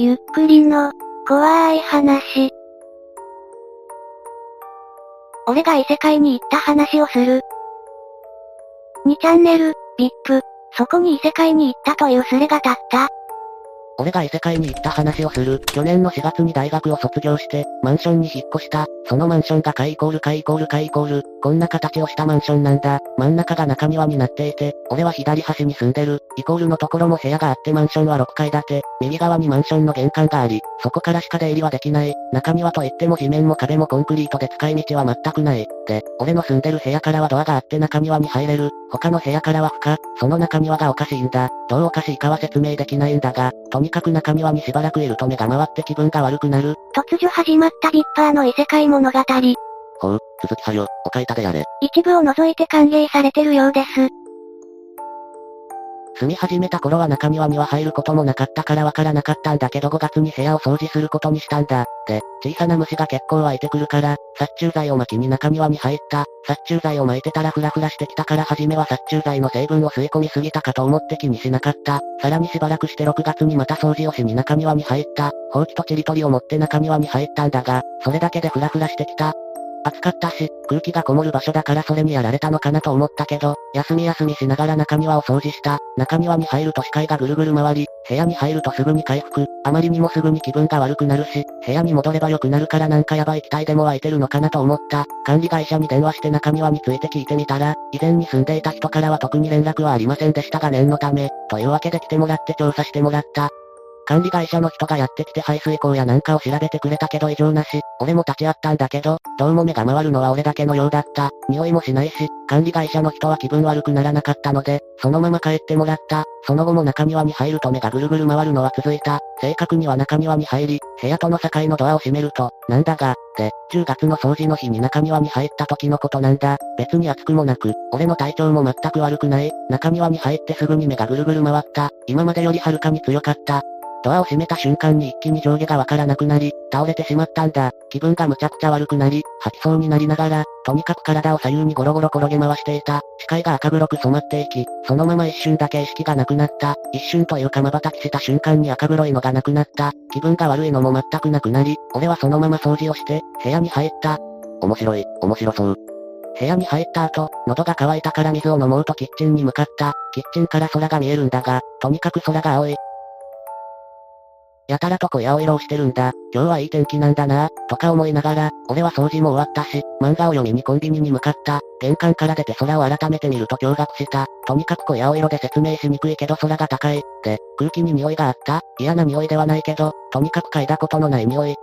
ゆっくりの、怖い話。俺が異世界に行った話をする。2チャンネル、VIP、そこに異世界に行ったというスレが立った。俺が異世界に行った話をする。去年の4月に大学を卒業して、マンションに引っ越した。そのマンションが階イコール階イコール階イコール。こんな形をしたマンションなんだ。真ん中が中庭になっていて、俺は左端に住んでる。イコールのところも部屋があってマンションは6階建て。右側にマンションの玄関があり、そこからしか出入りはできない。中庭といっても地面も壁もコンクリートで使い道は全くない。で、俺の住んでる部屋からはドアがあって中庭に入れる。他の部屋からは不可。その中庭がおかしいんだ。どうおかしいかは説明できないんだが、とにかく中庭にしばらくいると目が回って気分が悪くなる。突如始まったビッパーの異世界物語。ほう、続きはよ、お書いたでやれ。一部を除いて歓迎されてるようです。住み始めた頃は中庭には入ることもなかったからわからなかったんだけど5月に部屋を掃除することにしたんだ。で、小さな虫が結構湧いてくるから、殺虫剤を巻きに中庭に入った。殺虫剤を巻いてたらフラフラしてきたから初めは殺虫剤の成分を吸い込みすぎたかと思って気にしなかった。さらにしばらくして6月にまた掃除をしに中庭に入った。ほうきとちりとりを持って中庭に入ったんだが、それだけでフラフラしてきた。暑かったし、空気がこもる場所だからそれにやられたのかなと思ったけど、休み休みしながら中庭を掃除した。中庭に入ると視界がぐるぐる回り、部屋に入るとすぐに回復。あまりにもすぐに気分が悪くなるし、部屋に戻れば良くなるからなんかやばい期待でも湧いてるのかなと思った。管理会社に電話して中庭について聞いてみたら、以前に住んでいた人からは特に連絡はありませんでしたが念のため、というわけで来てもらって調査してもらった。管理会社の人がやってきて排水口やなんかを調べてくれたけど異常なし、俺も立ち会ったんだけど、どうも目が回るのは俺だけのようだった。匂いもしないし、管理会社の人は気分悪くならなかったので、そのまま帰ってもらった。その後も中庭に入ると目がぐるぐる回るのは続いた。正確には中庭に入り、部屋との境のドアを閉めると、なんだが、で、10月の掃除の日に中庭に入った時のことなんだ。別に暑くもなく、俺の体調も全く悪くない。中庭に入ってすぐに目がぐるぐる回った。今までよりはるかに強かった。ドアを閉めた瞬間に一気に上下がわからなくなり、倒れてしまったんだ。気分がむちゃくちゃ悪くなり、吐きそうになりながら、とにかく体を左右にゴロゴロ転げ回していた。視界が赤黒く染まっていき、そのまま一瞬だけ意識がなくなった。一瞬というか瞬きした瞬間に赤黒いのがなくなった。気分が悪いのも全くなくなり、俺はそのまま掃除をして、部屋に入った。面白い、面白そう。部屋に入った後、喉が渇いたから水を飲もうとキッチンに向かった。キッチンから空が見えるんだが、とにかく空が青い。やたらと濃い青色をしてるんだ。今日はいい天気なんだなとか思いながら、俺は掃除も終わったし、漫画を読みにコンビニに向かった。玄関から出て空を改めて見ると驚愕した。とにかく濃い青色で説明しにくいけど空が高い。で、空気に匂いがあった嫌な匂いではないけど、とにかく嗅いだことのない匂い。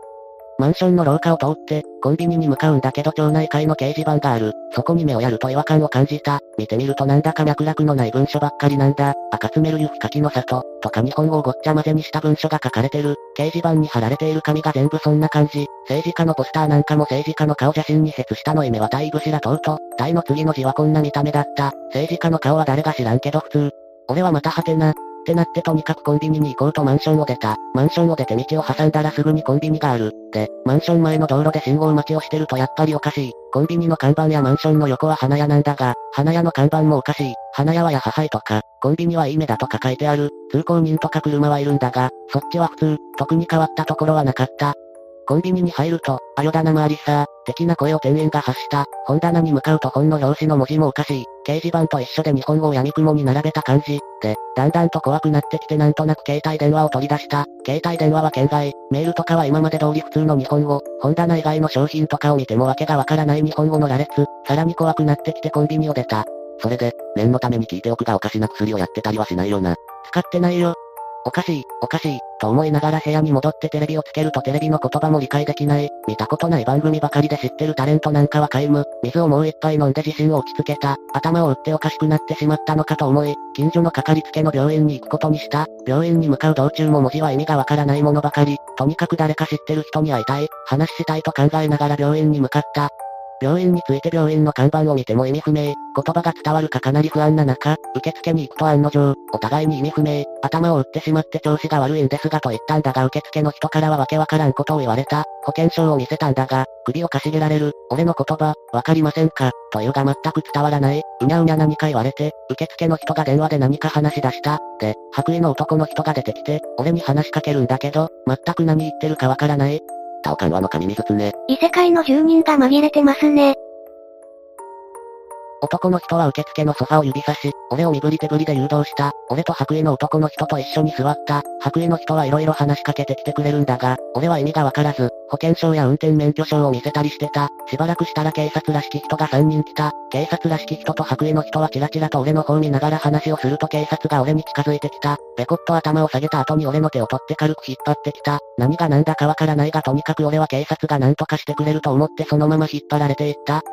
マンションの廊下を通って、コンビニに向かうんだけど町内会の掲示板がある。そこに目をやると違和感を感じた。見てみるとなんだか脈絡のない文書ばっかりなんだ。赤詰める雪かきの里、とか日本語をごっちゃ混ぜにした文書が書かれてる。掲示板に貼られている紙が全部そんな感じ。政治家のポスターなんかも政治家の顔写真にヘツ下の意味は大ブシラ等々。大の次の字はこんな見た目だった。政治家の顔は誰が知らんけど普通。俺はまたはてな、ってなってとにかくコンビニに行こうとマンションを出た。マンションを出て道を挟んだらすぐにコンビニがある。で、マンション前の道路で信号待ちをしてるとやっぱりおかしい。コンビニの看板やマンションの横は花屋なんだが、花屋の看板もおかしい。花屋はや母いとか、コンビニはいい目だとか書いてある。通行人とか車はいるんだが、そっちは普通、特に変わったところはなかった。コンビニに入ると、あよだな回りさ的な声を店員が発した。本棚に向かうと本の表紙の文字もおかしい。掲示板と一緒で日本語を闇雲に並べた感じ。で、だんだんと怖くなってきてなんとなく携帯電話を取り出した。携帯電話は県外。メールとかは今まで通り普通の日本語。本棚以外の商品とかを見てもわけがわからない日本語の羅列。さらに怖くなってきてコンビニを出た。それで、念のために聞いておくがおかしな薬をやってたりはしないよな。使ってないよ。おかしい、おかしい、と思いながら部屋に戻ってテレビをつけるとテレビの言葉も理解できない。見たことない番組ばかりで知ってるタレントなんかは皆無。水をもう一杯飲んで自信を落ち着けた。頭を打っておかしくなってしまったのかと思い、近所のかかりつけの病院に行くことにした。病院に向かう道中も文字は意味がわからないものばかり。とにかく誰か知ってる人に会いたい。話したいと考えながら病院に向かった。病院について病院の看板を見ても意味不明、言葉が伝わるかかなり不安な中、受付に行くと案の定、お互いに意味不明、頭を打ってしまって調子が悪いんですがと言ったんだが受付の人からはわけわからんことを言われた、保険証を見せたんだが、首をかしげられる、俺の言葉、わかりませんか？というが全く伝わらない、うにゃうにゃ何か言われて、受付の人が電話で何か話し出した。で、白衣の男の人が出てきて、俺に話しかけるんだけど、全く何言ってるかわからない。タオカンワの神水ね。異世界の住人が紛れてますね。男の人は受付のソファを指さし、俺を身振り手振りで誘導した。俺と白衣の男の人と一緒に座った。白衣の人は色々話しかけてきてくれるんだが、俺は意味がわからず、保険証や運転免許証を見せたりしてた。しばらくしたら警察らしき人が3人来た。警察らしき人と白衣の人はチラチラと俺の方見ながら話をすると警察が俺に近づいてきた。ペコッと頭を下げた後に俺の手を取って軽く引っ張ってきた。何が何だかわからないがとにかく俺は警察が何とかしてくれると思ってそのまま引っ張られていった。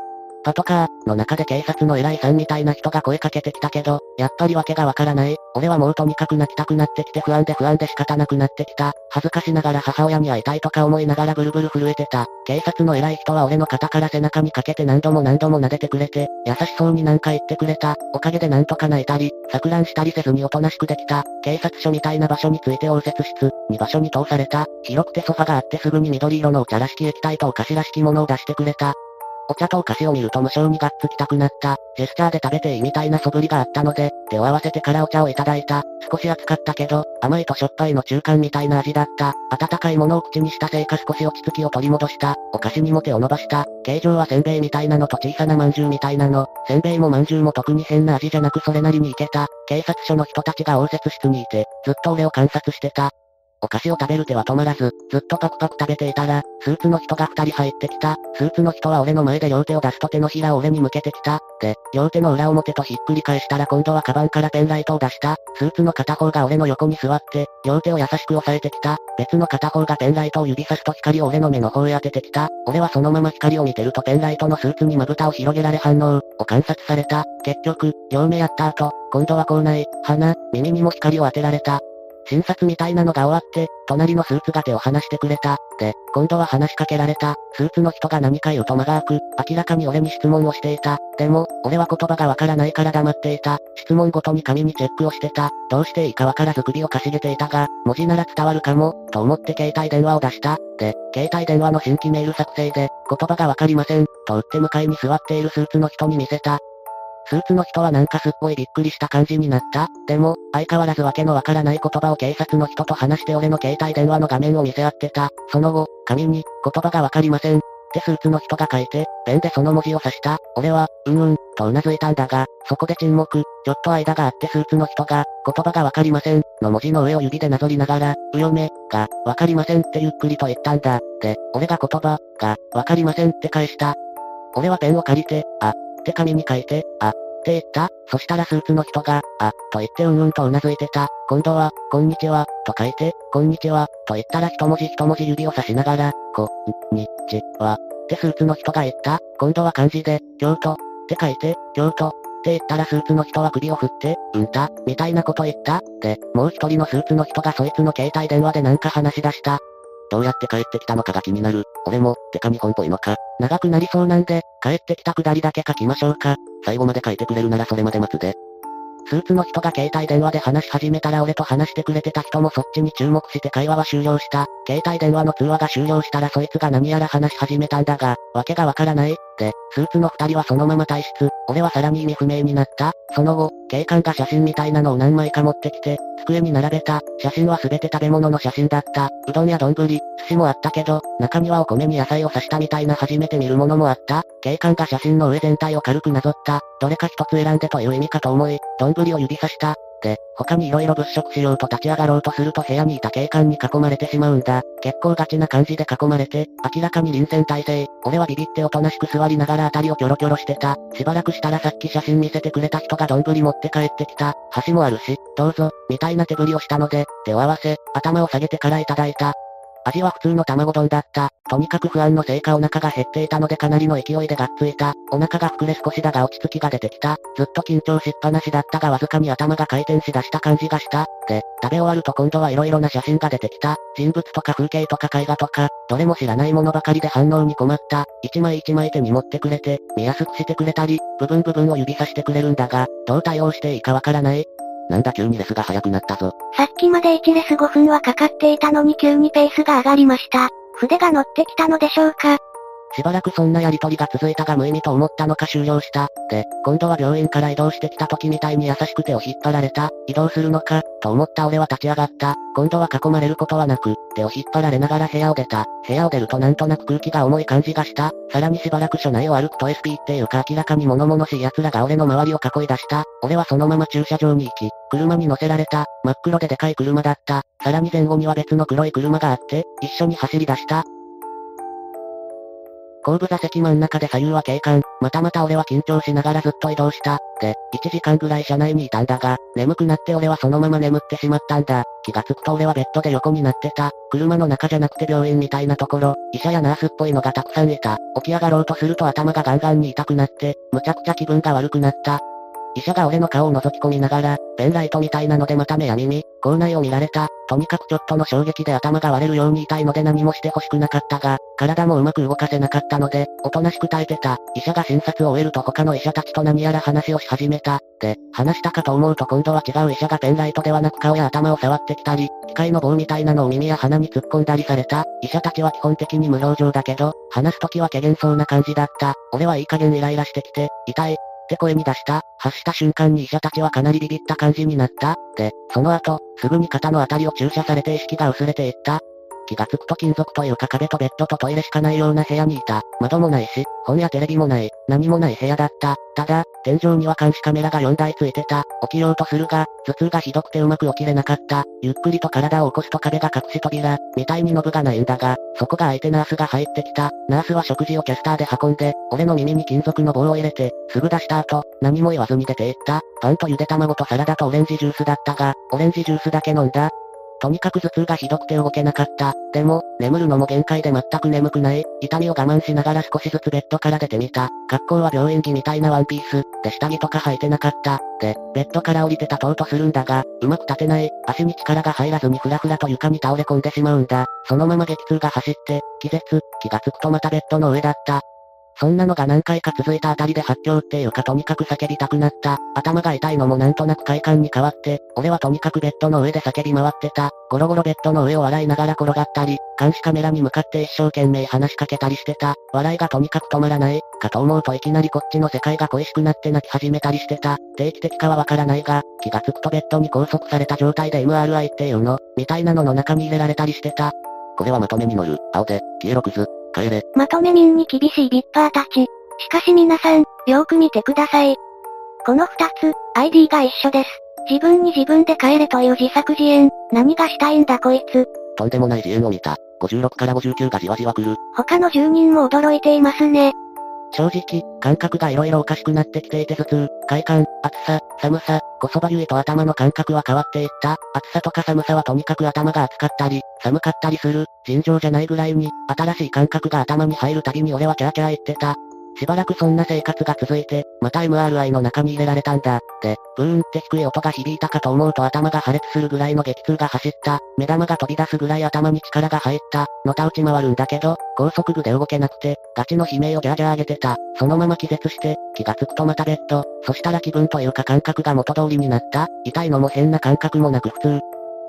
パトカーの中で警察の偉いさんみたいな人が声かけてきたけど、やっぱり訳がわからない。俺はもうとにかく泣きたくなってきて不安で不安で仕方なくなってきた。恥ずかしながら母親に会いたいとか思いながらブルブル震えてた。警察の偉い人は俺の肩から背中にかけて何度も何度も撫でてくれて、優しそうになんか言ってくれた。おかげでなんとか泣いたり、錯乱したりせずにおとなしくできた。警察署みたいな場所について応接室に場所に通された。広くてソファがあってすぐに緑色のお茶らしき液体とお菓子らしきものを出してくれた。お茶とお菓子を見ると無性にがっつきたくなった。ジェスチャーで食べていいみたいな素振りがあったので、手を合わせてからお茶をいただいた。少し熱かったけど、甘いとしょっぱいの中間みたいな味だった。温かいものを口にしたせいか少し落ち着きを取り戻した。お菓子にも手を伸ばした。形状はせんべいみたいなのと小さな饅頭みたいなの。せんべいも饅頭も特に変な味じゃなくそれなりにいけた。警察署の人たちが応接室にいて、ずっと俺を観察してた。お菓子を食べる手は止まらず、ずっとパクパク食べていたら、スーツの人が二人入ってきた。スーツの人は俺の前で両手を出すと手のひらを俺に向けてきた。で、両手の裏表とひっくり返したら今度はカバンからペンライトを出した。スーツの片方が俺の横に座って、両手を優しく押さえてきた。別の片方がペンライトを指さすと光を俺の目の方へ当ててきた。俺はそのまま光を見てるとペンライトのスーツにまぶたを広げられ反応を観察された。結局、両目やった後、今度は口内、鼻、耳にも光を当てられた。診察みたいなのが終わって、隣のスーツが手を離してくれた。で、今度は話しかけられた。スーツの人が何か言うと間が空く。明らかに俺に質問をしていた。でも、俺は言葉がわからないから黙っていた。質問ごとに紙にチェックをしてた。どうしていいかわからず首をかしげていたが、文字なら伝わるかも、と思って携帯電話を出した。で、携帯電話の新規メール作成で、言葉がわかりません、と打って向かいに座っているスーツの人に見せた。スーツの人はなんかすっごいびっくりした感じになった。でも、相変わらずわけのわからない言葉を警察の人と話して俺の携帯電話の画面を見せ合ってた。その後、紙に、言葉がわかりません。ってスーツの人が書いて、ペンでその文字を指した。俺は、うんうん、と頷いたんだが、そこで沈黙、ちょっと間があってスーツの人が、言葉がわかりません、の文字の上を指でなぞりながら、うよめ、が、わかりませんってゆっくりと言ったんだ。で、俺が言葉、が、わかりませんって返した。俺はペンを借りて、あ、って紙に書いて、あ、って言ったそしたらスーツの人が、あ、と言ってうんうんと頷いてた。今度は、こんにちは、と書いて、こんにちは、と言ったら一文字一文字指を指しながら、こ、に、ち、は、ってスーツの人が言った。今度は漢字で、京都、って書いて、京都、って言ったらスーツの人は首を振って、うんた、みたいなこと言った。で、もう一人のスーツの人がそいつの携帯電話でなんか話し出した。どうやって帰ってきたのかが気になる。俺も、てか日本っぽいのか。長くなりそうなんで、帰ってきたくだりだけ書きましょうか。最後まで書いてくれるならそれまで待つで。スーツの人が携帯電話で話し始めたら俺と話してくれてた人もそっちに注目して会話は終了した。携帯電話の通話が終了したらそいつが何やら話し始めたんだが、わけがわからない。で、スーツの二人はそのまま退出。俺はさらに意味不明になった。その後、警官が写真みたいなのを何枚か持ってきて、机に並べた。写真はすべて食べ物の写真だった。うどんや丼、寿司もあったけど、中にはお米に野菜を刺したみたいな初めて見るものもあった。警官が写真の上全体を軽くなぞった。どれか一つ選んでという意味かと思い、丼を指さした。で、他に色々物色しようと立ち上がろうとすると部屋にいた警官に囲まれてしまうんだ。結構ガチな感じで囲まれて、明らかに臨戦態勢。俺はビビっておとなしく座りながら辺りをキョロキョロしてた。しばらくしたらさっき写真見せてくれた人が丼持って帰ってきた。箸もあるし、どうぞ、みたいな手振りをしたので、手を合わせ、頭を下げてからいただいた。味は普通の卵丼だった。とにかく不安のせいかお腹が減っていたのでかなりの勢いでがっついた。お腹が膨れ少しだが落ち着きが出てきた。ずっと緊張しっぱなしだったがわずかに頭が回転しだした感じがした。で、食べ終わると今度はいろいろな写真が出てきた。人物とか風景とか絵画とか、どれも知らないものばかりで反応に困った。一枚一枚手に持ってくれて、見やすくしてくれたり、部分部分を指さしてくれるんだが、どう対応していいかわからない。なんだ急にレスが速くなったぞ。さっきまで1レス5分はかかっていたのに急にペースが上がりました。筆が乗ってきたのでしょうかしばらくそんなやりとりが続いたが無意味と思ったのか終了した。で、今度は病院から移動してきた時みたいに優しく手を引っ張られた。移動するのか、と思った俺は立ち上がった。今度は囲まれることはなく、手を引っ張られながら部屋を出た。部屋を出るとなんとなく空気が重い感じがした。さらにしばらく署内を歩くと SP っていうか明らかに物々しい奴らが俺の周りを囲い出した。俺はそのまま駐車場に行き、車に乗せられた。真っ黒ででかい車だった。さらに前後には別の黒い車があって、一緒に走り出した。後部座席真ん中で左右は警官。またまた俺は緊張しながらずっと移動した。で、1時間ぐらい車内にいたんだが、眠くなって俺はそのまま眠ってしまったんだ。気がつくと俺はベッドで横になってた。車の中じゃなくて病院みたいなところ、医者やナースっぽいのがたくさんいた。起き上がろうとすると頭がガンガンに痛くなって、むちゃくちゃ気分が悪くなった。医者が俺の顔を覗き込みながら、ペンライトみたいなのでまた目や耳、口内を見られた。とにかくちょっとの衝撃で頭が割れるように痛いので何もしてほしくなかったが、体もうまく動かせなかったので、おとなしく耐えてた。医者が診察を終えると他の医者たちと何やら話をし始めた。で、話したかと思うと今度は違う医者がペンライトではなく顔や頭を触ってきたり、機械の棒みたいなのを耳や鼻に突っ込んだりされた。医者たちは基本的に無表情だけど、話すときは怪げそうな感じだった。俺はいい加減イライラしてきて、痛い、って声に出した。発した瞬間に医者たちはかなりビビった感じになった。で、その後、すぐに肩のあたりを注射されて意識が薄れていった。気がつくと金属というか壁とベッドとトイレしかないような部屋にいた。窓もないし、本やテレビもない、何もない部屋だった。ただ、天井には監視カメラが4台ついてた。起きようとするが、頭痛がひどくてうまく起きれなかった。ゆっくりと体を起こすと壁が隠し扉、みたいにノブがないんだが、そこが相手ナースが入ってきた。ナースは食事をキャスターで運んで、俺の耳に金属の棒を入れて、すぐ出した後、何も言わずに出て行った。パンとゆで卵とサラダとオレンジジュースだったが、オレンジジュースだけ飲んだ。とにかく頭痛がひどくて動けなかった。でも、眠るのも限界で全く眠くない。痛みを我慢しながら少しずつベッドから出てみた。格好は病院着みたいなワンピース。で下着とか履いてなかった。で、ベッドから降りて立とうとするんだが、うまく立てない。足に力が入らずにふらふらと床に倒れ込んでしまうんだ。そのまま激痛が走って、気絶、気がつくとまたベッドの上だった。そんなのが何回か続いたあたりで発狂っていうかとにかく叫びたくなった。頭が痛いのもなんとなく快感に変わって、俺はとにかくベッドの上で叫び回ってた。ゴロゴロベッドの上を笑いながら転がったり、監視カメラに向かって一生懸命話しかけたりしてた。笑いがとにかく止まらない。かと思うといきなりこっちの世界が恋しくなって泣き始めたりしてた。定期的かはわからないが、気がつくとベッドに拘束された状態で MRI っていうの、みたいなのの中に入れられたりしてた。これはまとめに乗る。青手、消えろクズ、帰れ。まとめ民に厳しいビッパーたち。しかし皆さん、よーく見てください。この二つ、ID が一緒です。自分に自分で帰れという自作自演、何がしたいんだこいつ。とんでもない自演を見た。56から59がじわじわ来る。他の住人も驚いていますね。正直、感覚が色々おかしくなってきていて頭痛、快感、暑さ、寒さ、こそばゆいと頭の感覚は変わっていった。暑さとか寒さはとにかく頭が熱かったり、寒かったりする。尋常じゃないぐらいに、新しい感覚が頭に入るたびに俺はキャーキャー言ってた。しばらくそんな生活が続いて、また MRI の中に入れられたんだ。で、ブーンって低い音が響いたかと思うと頭が破裂するぐらいの激痛が走った。目玉が飛び出すぐらい頭に力が入った。のた打ち回るんだけど、高速具で動けなくて、ガチの悲鳴をギャーギャー上げてた。そのまま気絶して、気がつくとまたベッド。そしたら気分というか感覚が元通りになった。痛いのも変な感覚もなく普通。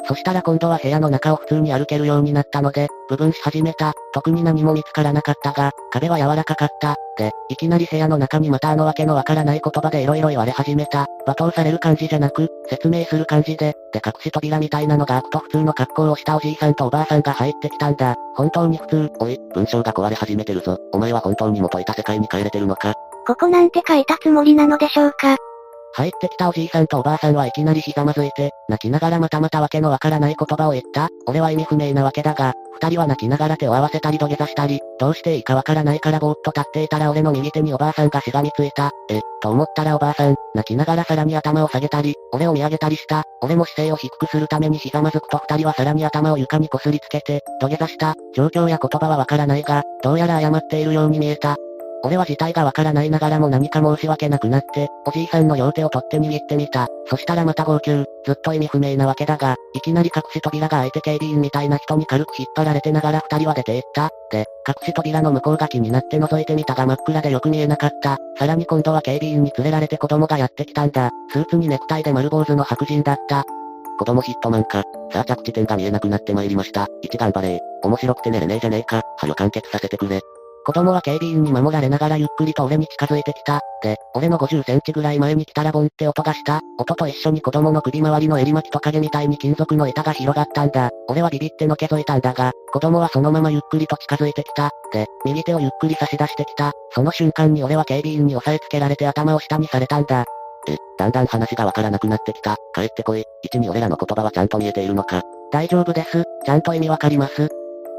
そしたら今度は部屋の中を普通に歩けるようになったので、部分し始めた。特に何も見つからなかったが、壁は柔らかかった。で、いきなり部屋の中にまたあのわけのわからない言葉で色々言われ始めた。罵倒される感じじゃなく、説明する感じで、で隠し扉みたいなのが開くと普通の格好をしたおじいさんとおばあさんが入ってきたんだ。本当に普通。おい、文章が壊れ始めてるぞ。お前は本当に元いた世界に帰れてるのかここなんて書いたつもりなのでしょうか入ってきたおじいさんとおばあさんはいきなりひざまずいて、泣きながらまたまたわけのわからない言葉を言った。俺は意味不明なわけだが、二人は泣きながら手を合わせたり土下座したり、どうしていいかわからないからぼーっと立っていたら俺の右手におばあさんがしがみついた。え、と思ったらおばあさん、泣きながらさらに頭を下げたり、俺を見上げたりした。俺も姿勢を低くするためにひざまずくと二人はさらに頭を床にこすりつけて、土下座した。状況や言葉はわからないが、どうやら謝っているように見えた。俺は事態がわからないながらも何か申し訳なくなって、おじいさんの両手を取って握ってみた。そしたらまた号泣。ずっと意味不明なわけだが、いきなり隠し扉が開いて警備員みたいな人に軽く引っ張られてながら二人は出て行った。で、隠し扉の向こうが気になって覗いてみたが真っ暗でよく見えなかった。さらに今度は警備員に連れられて子供がやってきたんだ。スーツにネクタイで丸坊主の白人だった。子供ヒットマンか。さあ着地点が見えなくなってまいりました。一頑張れ面白くて寝れねえじゃねえか。はよ完結させてくれ。子供は警備員に守られながらゆっくりと俺に近づいてきた。で、俺の50センチぐらい前に来たらボンって音がした。音と一緒に子供の首周りの襟巻きトカゲみたいに金属の板が広がったんだ。俺はビビってのけぞいたんだが、子供はそのままゆっくりと近づいてきた。で、右手をゆっくり差し出してきた。その瞬間に俺は警備員に押さえつけられて頭を下にされたんだ。え、だんだん話がわからなくなってきた。帰ってこい。一に俺らの言葉はちゃんと見えているのか。大丈夫です。ちゃんと意味わかります。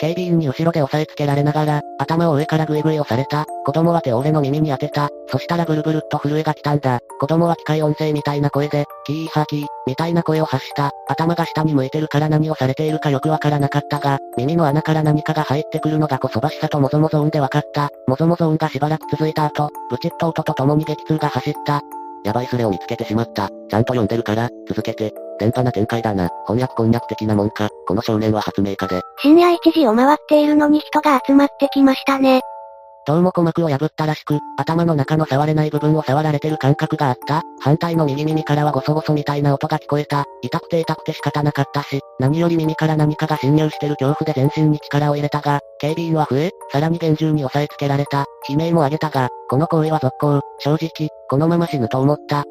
警備員に後ろで押さえつけられながら、頭を上からグイグイ押された。子供は手を俺の耳に当てた。そしたらブルブルっと震えが来たんだ。子供は機械音声みたいな声で、キーハーキー、みたいな声を発した。頭が下に向いてるから何をされているかよくわからなかったが、耳の穴から何かが入ってくるのがこそばしさともぞもぞ音でわかった。もぞもぞ音がしばらく続いた後、ブチッと音と共に激痛が走った。やばいスレを見つけてしまった。ちゃんと読んでるから、続けて。電波な展開だな。翻訳こんにゃく的なもんか。この少年は発明家で。深夜1時を回っているのに人が集まってきましたね。どうも鼓膜を破ったらしく、頭の中の触れない部分を触られてる感覚があった。反対の右耳からはゴソゴソみたいな音が聞こえた。痛くて痛くて仕方なかったし、何より耳から何かが侵入してる恐怖で全身に力を入れたが、警備員は増え、さらに厳重に押さえつけられた。悲鳴も上げたが、この行為は続行。正直、このまま死ぬと思った。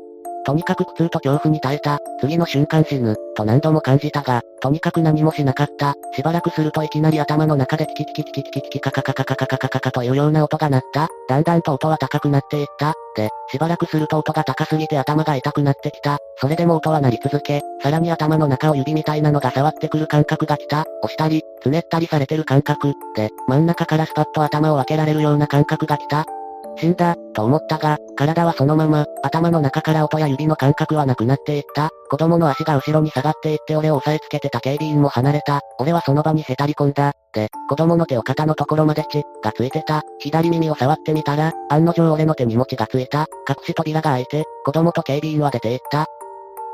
とにかく苦痛と恐怖に耐えた。次の瞬間死ぬ、と何度も感じたが、とにかく何もしなかった。しばらくするといきなり頭の中でキキキキキキキキキカカカカカカカカカカというような音が鳴った。だんだんと音は高くなっていった。で、しばらくすると音が高すぎて頭が痛くなってきた。それでも音は鳴り続け、さらに頭の中を指みたいなのが触ってくる感覚が来た。押したり、つねったりされてる感覚。で、真ん中からスパッと頭を分けられるような感覚が来た。死んだ、と思ったが、体はそのまま、頭の中から音や指の感覚はなくなっていった。子供の足が後ろに下がっていって俺を押さえつけてた警備員も離れた。俺はその場にへたり込んだ。で、子供の手を肩のところまで血、がついてた。左耳を触ってみたら、案の定俺の手に餅がついた。隠し扉が開いて、子供と警備員は出て行った。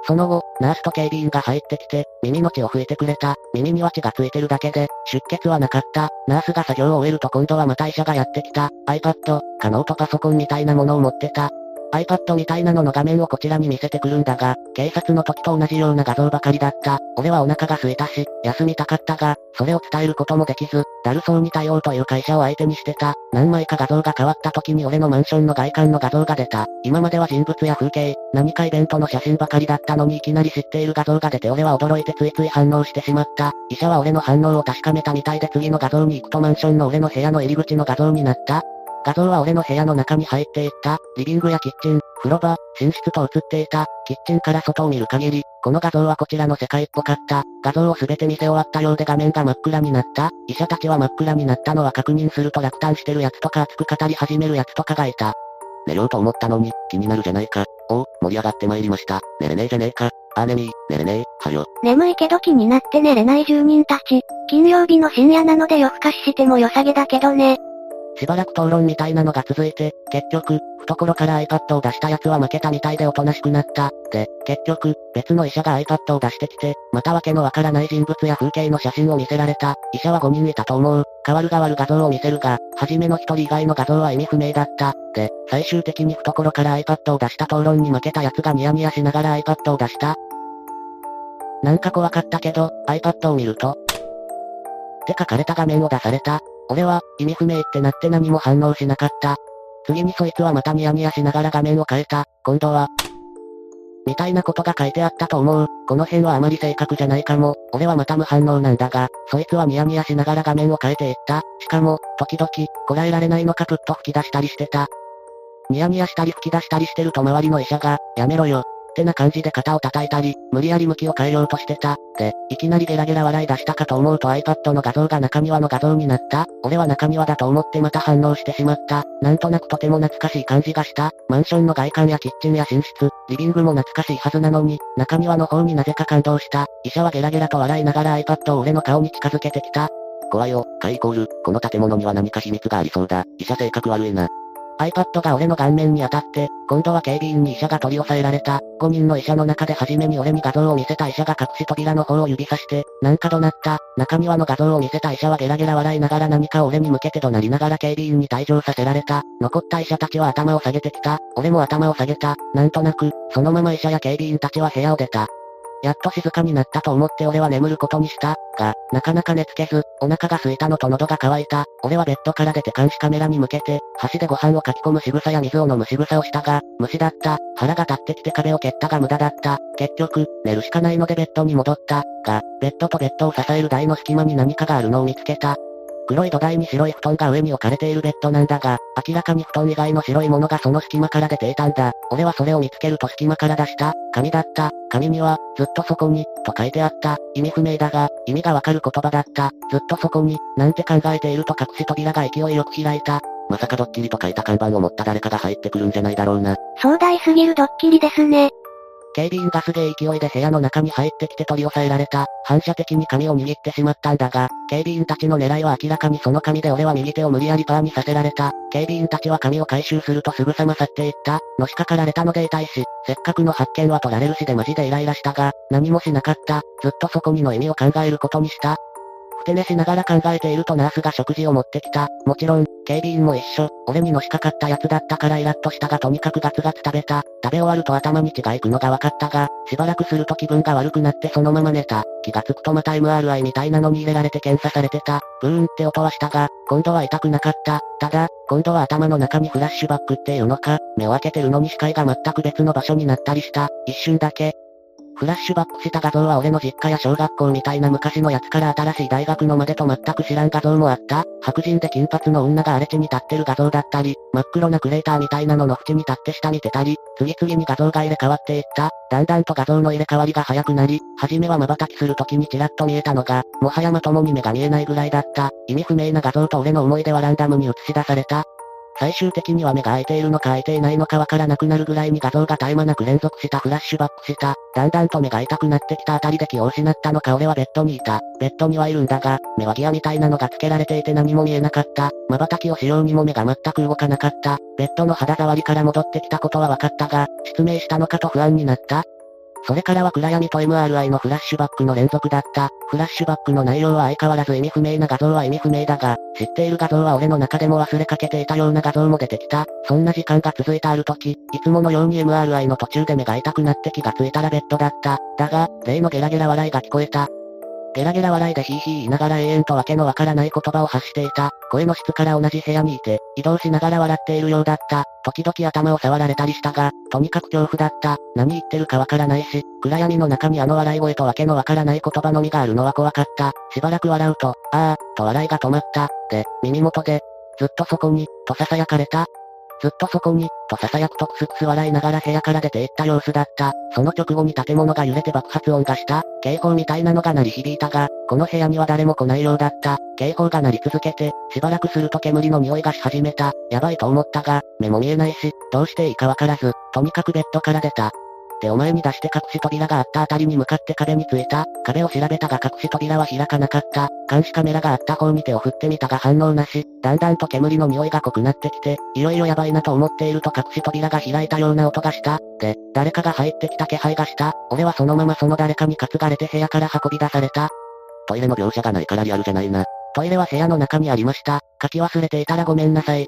その後、ナースと警備員が入ってきて、耳の血を拭いてくれた。耳には血がついてるだけで、出血はなかった。ナースが作業を終えると今度はまた医者がやってきた。iPad、カノートパソコンみたいなものを持ってた。iPad みたいなのの画面をこちらに見せてくるんだが、警察の時と同じような画像ばかりだった。俺はお腹が空いたし、休みたかったが、それを伝えることもできず、だるそうに対応という会社を相手にしてた。何枚か画像が変わった時に俺のマンションの外観の画像が出た。今までは人物や風景、何かイベントの写真ばかりだったのにいきなり知っている画像が出て俺は驚いてついつい反応してしまった。医者は俺の反応を確かめたみたいで次の画像に行くとマンションの俺の部屋の入り口の画像になった。画像は俺の部屋の中に入っていった。リビングやキッチン、風呂場、寝室と映っていた。キッチンから外を見る限り、この画像はこちらの世界っぽかった。画像をすべて見せ終わったようで画面が真っ暗になった。医者たちは真っ暗になったのは確認すると落胆してる奴とか熱く語り始める奴とかがいた。寝ようと思ったのに、気になるじゃないか。おう、盛り上がって参りました。寝れねえじゃねえか。あーねみ、寝れねえ、はよ。眠いけど気になって寝れない住人たち。金曜日の深夜なので夜更かししても良さげだけどね。しばらく討論みたいなのが続いて、結局、懐から iPad を出した奴は負けたみたいでおとなしくなった。で、結局、別の医者が iPad を出してきて、またわけのわからない人物や風景の写真を見せられた。医者は5人いたと思う。変わる変わる画像を見せるが、初めの1人以外の画像は意味不明だった。で、最終的に懐から iPad を出した討論に負けた奴がニヤニヤしながら iPad を出した。なんか怖かったけど、iPad を見ると、って書かれた画面を出された。俺は、意味不明ってなって何も反応しなかった。次にそいつはまたニヤニヤしながら画面を変えた。今度は、みたいなことが書いてあったと思う。この辺はあまり正確じゃないかも。俺はまた無反応なんだが、そいつはニヤニヤしながら画面を変えていった。しかも、時々、こらえられないのかプッと吹き出したりしてた。ニヤニヤしたり吹き出したりしてると周りの医者が、やめろよ、ってな感じで肩を叩いたり、無理やり向きを変えようとしてた。で、いきなりゲラゲラ笑い出したかと思うと iPad の画像が中庭の画像になった。俺は中庭だと思ってまた反応してしまった。なんとなくとても懐かしい感じがした。マンションの外観やキッチンや寝室、リビングも懐かしいはずなのに、中庭の方になぜか感動した。医者はゲラゲラと笑いながら iPad を俺の顔に近づけてきた。怖いよ、カイコール、この建物には何か秘密がありそうだ。医者性格悪いな。iPad が俺の顔面に当たって、今度は警備員に医者が取り押さえられた。5人の医者の中で初めに俺に画像を見せた医者が隠し扉の方を指さして、なんか怒鳴った。中庭の画像を見せた医者はゲラゲラ笑いながら何かを俺に向けて怒鳴りながら警備員に退場させられた。残った医者たちは頭を下げてきた。俺も頭を下げた。なんとなく、そのまま医者や警備員たちは部屋を出た。やっと静かになったと思って俺は眠ることにした。が、なかなか寝つけず、お腹が空いたのと喉が渇いた。俺はベッドから出て監視カメラに向けて、箸でご飯をかき込む仕草や水を飲む仕草をしたが、虫だった。腹が立ってきて壁を蹴ったが無駄だった。結局、寝るしかないのでベッドに戻った。が、ベッドとベッドを支える台の隙間に何かがあるのを見つけた。黒い土台に白い布団が上に置かれているベッドなんだが、明らかに布団以外の白いものがその隙間から出ていたんだ。俺はそれを見つけると隙間から出した。紙だった。紙には、ずっとそこに、と書いてあった。意味不明だが、意味がわかる言葉だった。ずっとそこに、なんて考えていると隠し扉が勢いよく開いた。まさかドッキリと書いた看板を持った誰かが入ってくるんじゃないだろうな。壮大すぎるドッキリですね。警備員がすげえ勢いで部屋の中に入ってきて取り押さえられた。反射的に髪を握ってしまったんだが、警備員たちの狙いは明らかにその髪で俺は右手を無理やりパーにさせられた。警備員たちは髪を回収するとすぐさま去っていった。のしかかられたので痛いし、せっかくの発見は取られるしでマジでイライラしたが、何もしなかった。ずっとそこにの意味を考えることにした。て寝しながら考えているとナースが食事を持ってきた。もちろん、警備員も一緒。俺にのしかかったやつだったからイラッとしたがとにかくガツガツ食べた。食べ終わると頭に血が行くのが分かったが、しばらくすると気分が悪くなってそのまま寝た。気がつくとまた MRI みたいなのに入れられて検査されてた。ブーンって音はしたが、今度は痛くなかった。ただ、今度は頭の中にフラッシュバックっていうのか、目を開けてるのに視界が全く別の場所になったりした。一瞬だけ、フラッシュバックした画像は俺の実家や小学校みたいな昔のやつから新しい大学のまでと全く知らん画像もあった。白人で金髪の女が荒れ地に立ってる画像だったり、真っ黒なクレーターみたいなのの縁に立って下見てたり、次々に画像が入れ替わっていった。だんだんと画像の入れ替わりが早くなり、初めは瞬きする時にちらっと見えたのが、もはやまともに目が見えないぐらいだった。意味不明な画像と俺の思い出はランダムに映し出された。最終的には目が開いているのか開いていないのかわからなくなるぐらいに画像が絶え間なく連続したフラッシュバックした。だんだんと目が痛くなってきたあたりで気を失ったのか俺はベッドにいた。ベッドにはいるんだが、目はギアみたいなのがつけられていて何も見えなかった。瞬きをしようにも目が全く動かなかった。ベッドの肌触りから戻ってきたことは分かったが、失明したのかと不安になった。それからは暗闇と MRI のフラッシュバックの連続だった。フラッシュバックの内容は相変わらず意味不明な画像は意味不明だが、知っている画像は俺の中でも忘れかけていたような画像も出てきた。そんな時間が続いたある時、いつものように MRI の途中で目が痛くなって気がついたらベッドだった。だが、例のゲラゲラ笑いが聞こえた。ゲラゲラ笑いでヒーヒー言いながら永遠とわけのわからない言葉を発していた。声の質から同じ部屋にいて、移動しながら笑っているようだった。時々頭を触られたりしたが、とにかく恐怖だった。何言ってるかわからないし、暗闇の中にあの笑い声とわけのわからない言葉のみがあるのは怖かった。しばらく笑うと、あー、と笑いが止まった。で、耳元で、ずっとそこに、と囁かれた。ずっとそこに、と囁くとくすくす笑いながら部屋から出て行った様子だった。その直後に建物が揺れて爆発音がした。警報みたいなのが鳴り響いたが、この部屋には誰も来ないようだった。警報が鳴り続けて、しばらくすると煙の匂いがし始めた。やばいと思ったが、目も見えないし、どうしていいかわからず、とにかくベッドから出た。ってお前に出して隠し扉があったあたりに向かって壁についた。壁を調べたが隠し扉は開かなかった。監視カメラがあった方に手を振ってみたが反応なし。だんだんと煙の匂いが濃くなってきて、いよいよやばいなと思っていると隠し扉が開いたような音がした。で、誰かが入ってきた気配がした。俺はそのままその誰かに担がれて部屋から運び出された。トイレの描写がないからリアルじゃないな。トイレは部屋の中にありました。書き忘れていたらごめんなさい。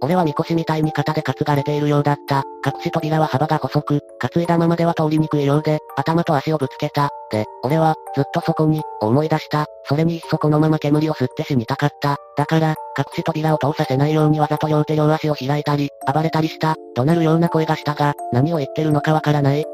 俺はみこしみたいに肩で担がれているようだった。隠し扉は幅が細く、担いだままでは通りにくいようで、頭と足をぶつけた。で、俺は、ずっとそこに、思い出した。それにいっそこのまま煙を吸って死にたかった。だから、隠し扉を通させないようにわざと両手両足を開いたり、暴れたりした。となるような声がしたが、何を言ってるのかわからない。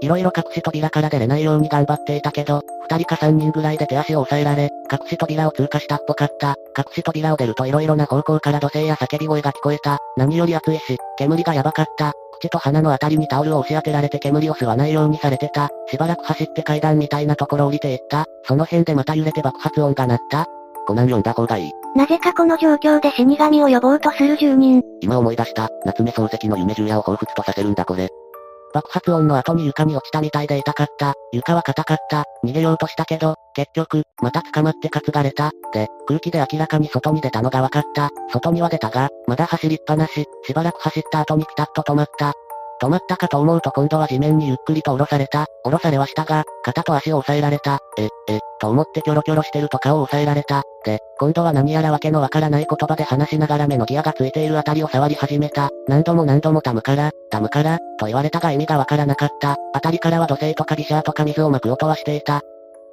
いろいろ隠し扉から出れないように頑張っていたけど、二人か三人ぐらいで手足を押さえられ、隠し扉を通過したっぽかった。隠し扉を出るといろいろな方向から土星や叫び声が聞こえた。何より暑いし、煙がやばかった。口と鼻のあたりにタオルを押し当てられて煙を吸わないようにされてた。しばらく走って階段みたいなところ降りていった。その辺でまた揺れて爆発音が鳴った。コナン読んだ方がいい。なぜかこの状況で死神を呼ぼうとする住人。今思い出した、夏目漱石の夢十夜を彷彿とさせるんだこれ。爆発音の後に床に落ちたみたいで痛かった。床は硬かった。逃げようとしたけど、結局、また捕まって担がれた。で、空気で明らかに外に出たのが分かった。外には出たが、まだ走りっぱなし、しばらく走った後にピタッと止まった。止まったかと思うと今度は地面にゆっくりと下ろされた。下ろされはしたが、肩と足を押さえられた。え、え、と思ってキョロキョロしてると顔を押さえられた。で、今度は何やらわけのわからない言葉で話しながら目のギアがついているあたりを触り始めた。何度も何度もタムから、タムから、と言われたが意味がわからなかった。あたりからは土星とかビシャーとか水をまく音はしていた。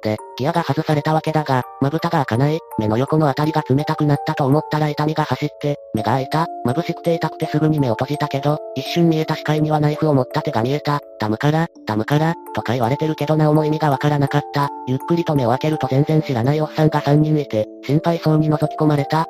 て、ギアが外されたわけだが、まぶたが開かない、目の横のあたりが冷たくなったと思ったら痛みが走って、目が開いた、眩しくて痛くてすぐに目を閉じたけど、一瞬見えた視界にはナイフを持った手が見えた、ダムから、ダムから、とか言われてるけどなおも意味がわからなかった。ゆっくりと目を開けると全然知らないおっさんが3人いて、心配そうに覗き込まれた。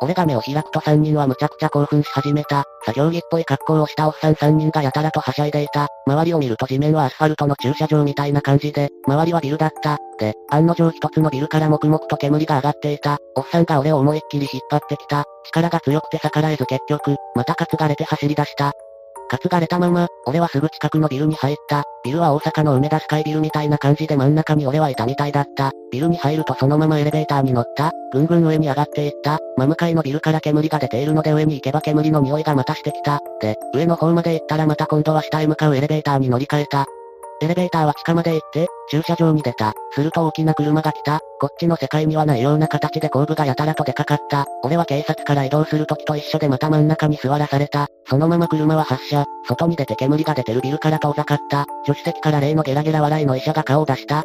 俺が目を開くと3人はむちゃくちゃ興奮し始めた。作業着っぽい格好をしたおっさん3人がやたらとはしゃいでいた。周りを見ると地面はアスファルトの駐車場みたいな感じで、周りはビルだった。で、案の定一つのビルから黙々と煙が上がっていた。おっさんが俺を思いっきり引っ張ってきた。力が強くて逆らえず結局、また担がれて走り出した。担がれたまま、俺はすぐ近くのビルに入った。ビルは大阪の梅田スカイビルみたいな感じで真ん中に俺はいたみたいだった。ビルに入るとそのままエレベーターに乗った。ぐんぐん上に上がっていった。真向かいのビルから煙が出ているので上に行けば煙の匂いがまたしてきた。で、上の方まで行ったらまた今度は下へ向かうエレベーターに乗り換えた。エレベーターは地下まで行って、駐車場に出た。すると大きな車が来た。こっちの世界にはないような形で後部がやたらとでかかった。俺は警察から移動する時と一緒でまた真ん中に座らされた。そのまま車は発車。外に出て煙が出てるビルから遠ざかった。助手席から例のゲラゲラ笑いの医者が顔を出した。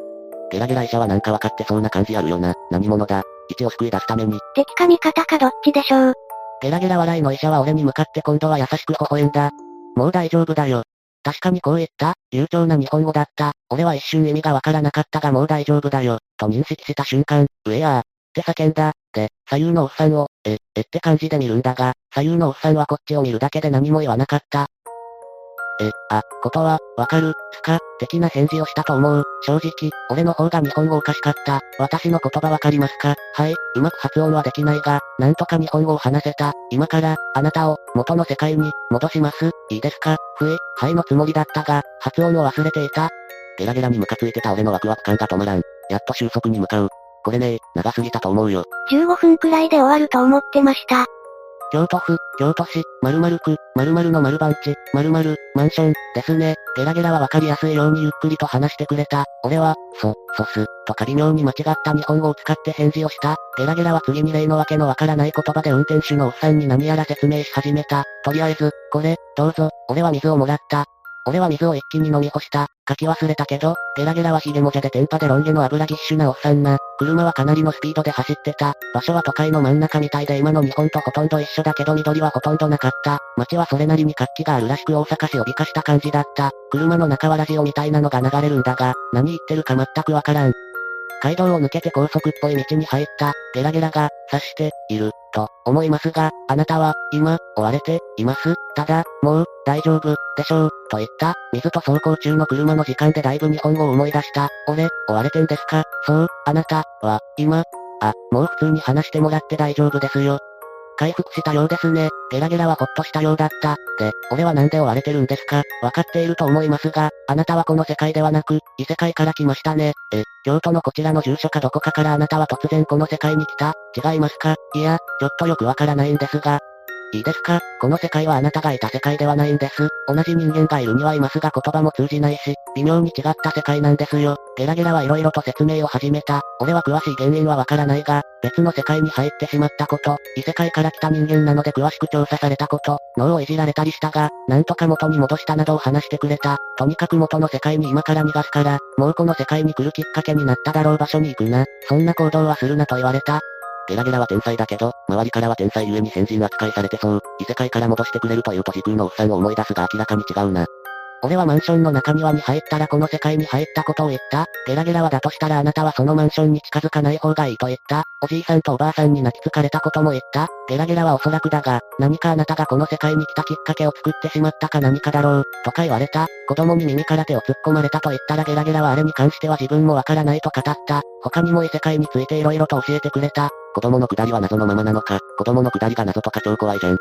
ゲラゲラ医者はなんか分かってそうな感じあるよな。何者だ。一応救い出すために。敵か味方かどっちでしょう。ゲラゲラ笑いの医者は俺に向かって今度は優しく微笑んだ。もう大丈夫だよ。確かにこう言った、流暢な日本語だった。俺は一瞬意味がわからなかったがもう大丈夫だよ、と認識した瞬間、ウェアーって叫んだ。で、左右のおっさんを、え、えって感じで見るんだが、左右のおっさんはこっちを見るだけで何も言わなかった。え、あ、ことは、わかる、すか、的な返事をしたと思う。正直、俺の方が日本語おかしかった。私の言葉わかりますか？はい、うまく発音はできないが、なんとか日本語を話せた。今から、あなたを、元の世界に、戻します。いいですか？ふえ、はいのつもりだったが、発音を忘れていた。ゲラゲラにムカついてた俺のワクワク感が止まらん。やっと収束に向かう。これね長すぎたと思うよ。15分くらいで終わると思ってました。京都府、京都市、〇〇区、〇〇の〇番地、〇〇、マンション、ですね。ゲラゲラはわかりやすいようにゆっくりと話してくれた。俺は、そ、そす、とか微妙に間違った日本語を使って返事をした。ゲラゲラは次に例のわけのわからない言葉で運転手のおっさんに何やら説明し始めた。とりあえず、これ、どうぞ、俺は水をもらった。俺は水を一気に飲み干した。書き忘れたけど、ゲラゲラはヒゲもじゃでテンパでロン毛の油ぎっしゅなおっさんな。車はかなりのスピードで走ってた。場所は都会の真ん中みたいで今の日本とほとんど一緒だけど緑はほとんどなかった。街はそれなりに活気があるらしく大阪市を美化した感じだった。車の中はラジオみたいなのが流れるんだが、何言ってるか全くわからん。街道を抜けて高速っぽい道に入った、ゲラゲラが、刺して、いる、と、思いますが、あなたは、今、追われて、います、ただ、もう、大丈夫、でしょう、と言った、水と走行中の車の時間でだいぶ日本語を思い出した、俺、追われてんですか？そう、あなた、は、今、あ、もう普通に話してもらって大丈夫ですよ、回復したようですね。ゲラゲラはほっとしたようだった。で、俺はなんで追われてるんですか？わかっていると思いますが、あなたはこの世界ではなく、異世界から来ましたね。え、京都のこちらの住所かどこかからあなたは突然この世界に来た？違いますか？いや、ちょっとよくわからないんですが、いいですか？この世界はあなたがいた世界ではないんです。同じ人間がいるにはいますが言葉も通じないし、微妙に違った世界なんですよ。ゲラゲラは色々と説明を始めた。俺は詳しい原因はわからないが、別の世界に入ってしまったこと、異世界から来た人間なので詳しく調査されたこと、脳をいじられたりしたが、なんとか元に戻したなどを話してくれた。とにかく元の世界に今から逃がすから、もうこの世界に来るきっかけになっただろう場所に行くな。そんな行動はするなと言われた。ゲラゲラは天才だけど、周りからは天才ゆえに変人扱いされてそう。異世界から戻してくれるというと時空のおっさんを思い出すが明らかに違うな。俺はマンションの中庭に入ったらこの世界に入ったことを言った。ゲラゲラはだとしたらあなたはそのマンションに近づかない方がいいと言った。おじいさんとおばあさんに泣きつかれたことも言った。ゲラゲラはおそらくだが、何かあなたがこの世界に来たきっかけを作ってしまったか何かだろう、とか言われた。子供に耳から手を突っ込まれたと言ったらゲラゲラはあれに関しては自分もわからないと語った。他にも異世界について色々と教えてくれた。子供のくだりは謎のままなのか、子供のくだりが謎とか超怖いじゃん。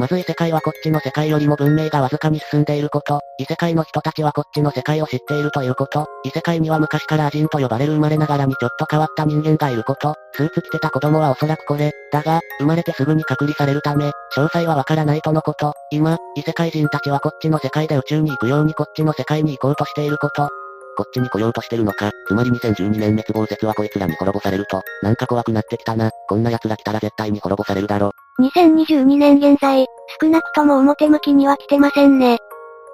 まず異世界はこっちの世界よりも文明がわずかに進んでいること、異世界の人たちはこっちの世界を知っているということ、異世界には昔からアジンと呼ばれる生まれながらにちょっと変わった人間がいること、スーツ着てた子供はおそらくこれ、だが、生まれてすぐに隔離されるため、詳細はわからないとのこと、今、異世界人たちはこっちの世界で宇宙に行くようにこっちの世界に行こうとしていること、こっちに来ようとしてるのか。つまり2012年滅亡説はこいつらに滅ぼされると、なんか怖くなってきたな。こんな奴ら来たら絶対に滅ぼされるだろ。2022年現在、少なくとも表向きには来てませんね。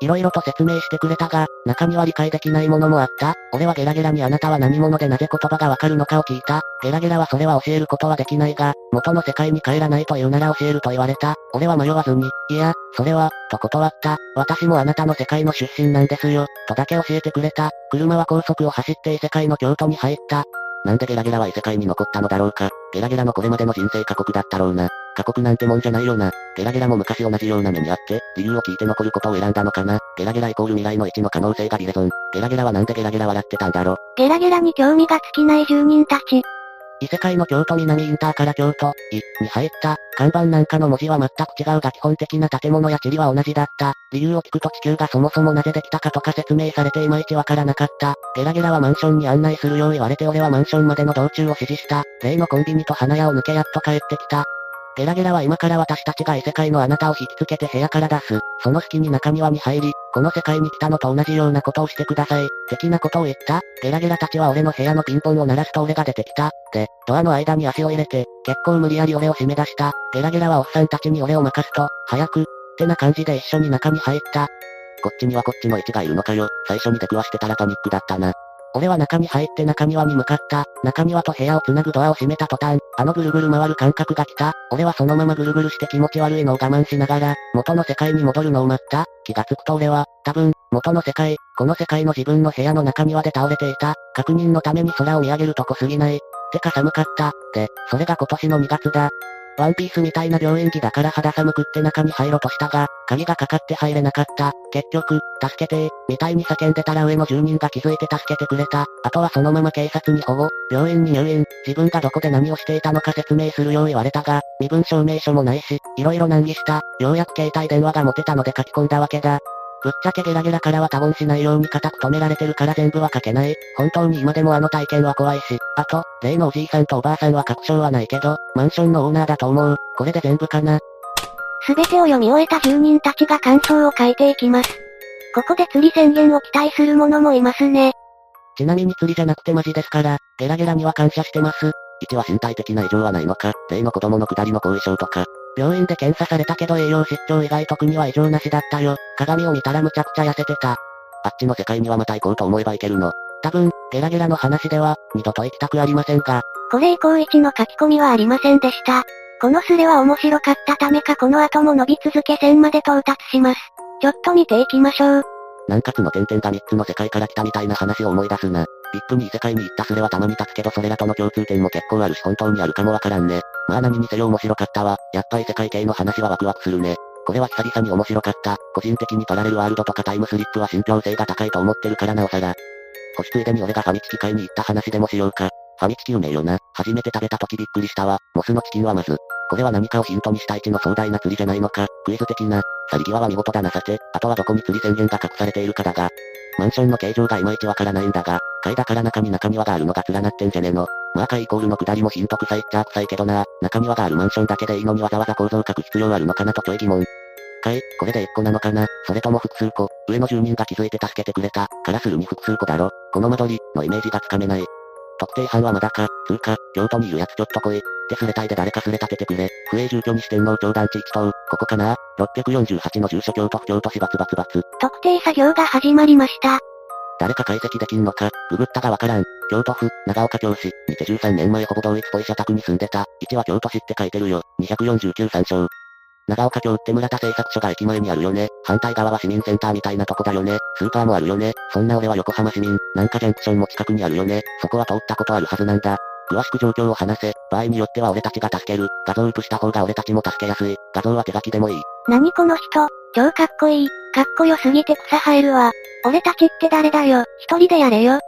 色々と説明してくれたが、中には理解できないものもあった。俺はゲラゲラにあなたは何者でなぜ言葉がわかるのかを聞いた。ゲラゲラはそれは教えることはできないが、元の世界に帰らないというなら教えると言われた。俺は迷わずに、いや、それは、と断った。私もあなたの世界の出身なんですよ、とだけ教えてくれた。車は高速を走って異世界の京都に入った。なんでゲラゲラは異世界に残ったのだろうか。ゲラゲラのこれまでの人生過酷だったろうな。過酷なんてもんじゃないよな。ゲラゲラも昔同じような目にあって、理由を聞いて残ることを選んだのかな。ゲラゲライコール未来の1の可能性がビレゾン。ゲラゲラはなんでゲラゲラ笑ってたんだろ。ゲラゲラに興味が尽きない住人たち。異世界の京都南インターから京都、い、に入った、看板なんかの文字は全く違うが基本的な建物や地理は同じだった。理由を聞くと地球がそもそもなぜできたかとか説明されていまいちわからなかった。ゲラゲラはマンションに案内するよう言われて俺はマンションまでの道中を指示した。例のコンビニと花屋を抜けやっと帰ってきた。ゲラゲラは今から私たちが異世界のあなたを引きつけて部屋から出す。その隙に中庭に入り、この世界に来たのと同じようなことをしてください。的なことを言った。ゲラゲラたちは俺の部屋のピンポンを鳴らすと俺が出てきた。で、ドアの間に足を入れて、結構無理やり俺を締め出した。ゲラゲラはおっさんたちに俺を任すと、早く、ってな感じで一緒に中に入った。こっちにはこっちの位置がいるのかよ。最初に出くわしてたらパニックだったな。俺は中に入って中庭に向かった。中庭と部屋をつなぐドアを閉めた途端、あのぐるぐる回る感覚が来た。俺はそのままぐるぐるして気持ち悪いのを我慢しながら、元の世界に戻るのを待った。気がつくと俺は、多分、元の世界、この世界の自分の部屋の中庭で倒れていた。確認のために空を見上げるとこすぎない。てか寒かった。で、それが今年の2月だ。ワンピースみたいな病院着だから肌寒くって中に入ろうとしたが、鍵がかかって入れなかった。結局、助けてーみたいに叫んでたら上の住人が気づいて助けてくれた。あとはそのまま警察に保護、病院に入院、自分がどこで何をしていたのか説明するよう言われたが、身分証明書もないし、色々難儀した。ようやく携帯電話が持てたので書き込んだわけだ。ぶっちゃけゲラゲラからは多言しないように固く止められてるから全部は書けない。本当に今でもあの体験は怖いし。あと、例のおじいさんとおばあさんは確証はないけど、マンションのオーナーだと思う。これで全部かな。すべてを読み終えた住人たちが感想を書いていきます。ここで釣り宣言を期待する者もいますね。ちなみに釣りじゃなくてマジですから、ゲラゲラには感謝してます。1は身体的な異常はないのか、例の子供の下りの後遺症とか、病院で検査されたけど栄養失調以外特には異常なしだったよ。鏡を見たらむちゃくちゃ痩せてた。あっちの世界にはまた行こうと思えば行けるの。多分、ゲラゲラの話では、二度と行きたくありませんが。これ以降1の書き込みはありませんでした。このスレは面白かったためかこの後も伸び続け線まで到達します。ちょっと見ていきましょう。南葛の点々が3つの世界から来たみたいな話を思い出すな。一夫に異世界に行ったスレはたまに立つけどそれらとの共通点も結構あるし本当にあるかもわからんね。まあ何にせよ面白かったわ。やっぱ異世界系の話はワクワクするね。これは久々に面白かった。個人的にパラレルワールドとかタイムスリップは信憑性が高いと思ってるからなおさら。星ついでに俺がファミチキ会に行った話でもしようか。ファミチキうめえよな。初めて食べた時びっくりしたわ。モスのチキンはまず。これは何かをヒントにした一の壮大な釣りじゃないのか。クイズ的な。去り際は見事だなさて、あとはどこに釣り宣言が隠されているかだが。マンションの形状がいまいちわからないんだが、階だから中に中庭があるのが連なってんじゃねの。まあ階イコールの下りもヒント臭いっちゃ臭いけどな。中庭があるマンションだけでいいのにわざわざ構造を書く必要あるのかなとちょい疑問。階、これで1個なのかなそれとも複数個上の住人が気づいて助けてくれた。からするに複数個だろ。この間取り、のイメージがつかめない。特定班はまだか、つうか、京都にいるやつちょっと来い。ってすれたいで誰かすれ立ててくれ。不営住居に四天王町団地一棟、ここかな ?648 の住所京都府京都市バツバツバツ。特定作業が始まりました。誰か解析できんのか、ググったがわからん。京都府、長岡京市、にて13年前ほぼ同一っぽい社宅に住んでた。1は京都市って書いてるよ。249参照。長岡京って村田製作所が駅前にあるよね。反対側は市民センターみたいなとこだよね。スーパーもあるよね。そんな俺は横浜市民。なんかジャンクションも近くにあるよね。そこは通ったことあるはずなんだ。詳しく状況を話せ。場合によっては俺たちが助ける。画像ウープした方が俺たちも助けやすい。画像は手書きでもいい。何この人、超かっこいい。かっこよすぎて草生えるわ。俺たちって誰だよ？一人でやれよ。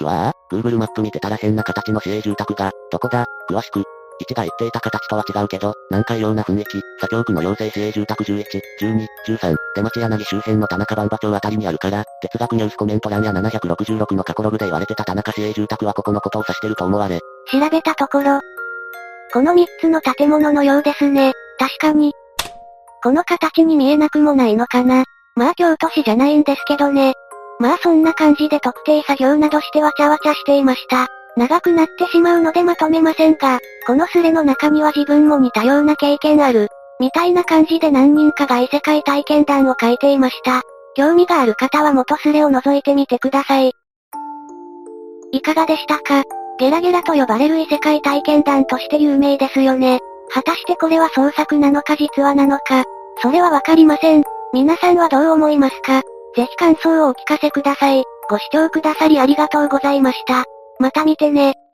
うわぁ、Google マップ見てたら変な形の市営住宅が、どこだ詳しく。1が言っていた形とは違うけど、難解ような雰囲気、左京区の妖精市営住宅11、12、13、出町柳周辺の田中番場町あたりにあるから、哲学ニュースコメント欄や766の過去ログで言われてた田中市営住宅はここのことを指してると思われ。調べたところ、この3つの建物のようですね。確かに。この形に見えなくもないのかな。まあ京都市じゃないんですけどね。まあそんな感じで特定作業などしてわちゃわちゃしていました。長くなってしまうのでまとめませんが、このスレの中には自分も似たような経験ある、みたいな感じで何人かが異世界体験談を書いていました。興味がある方は元スレを覗いてみてください。いかがでしたか？ゲラゲラと呼ばれる異世界体験談として有名ですよね。果たしてこれは創作なのか実話なのか、それはわかりません。皆さんはどう思いますか？ぜひ感想をお聞かせください。ご視聴くださりありがとうございました。また見てね。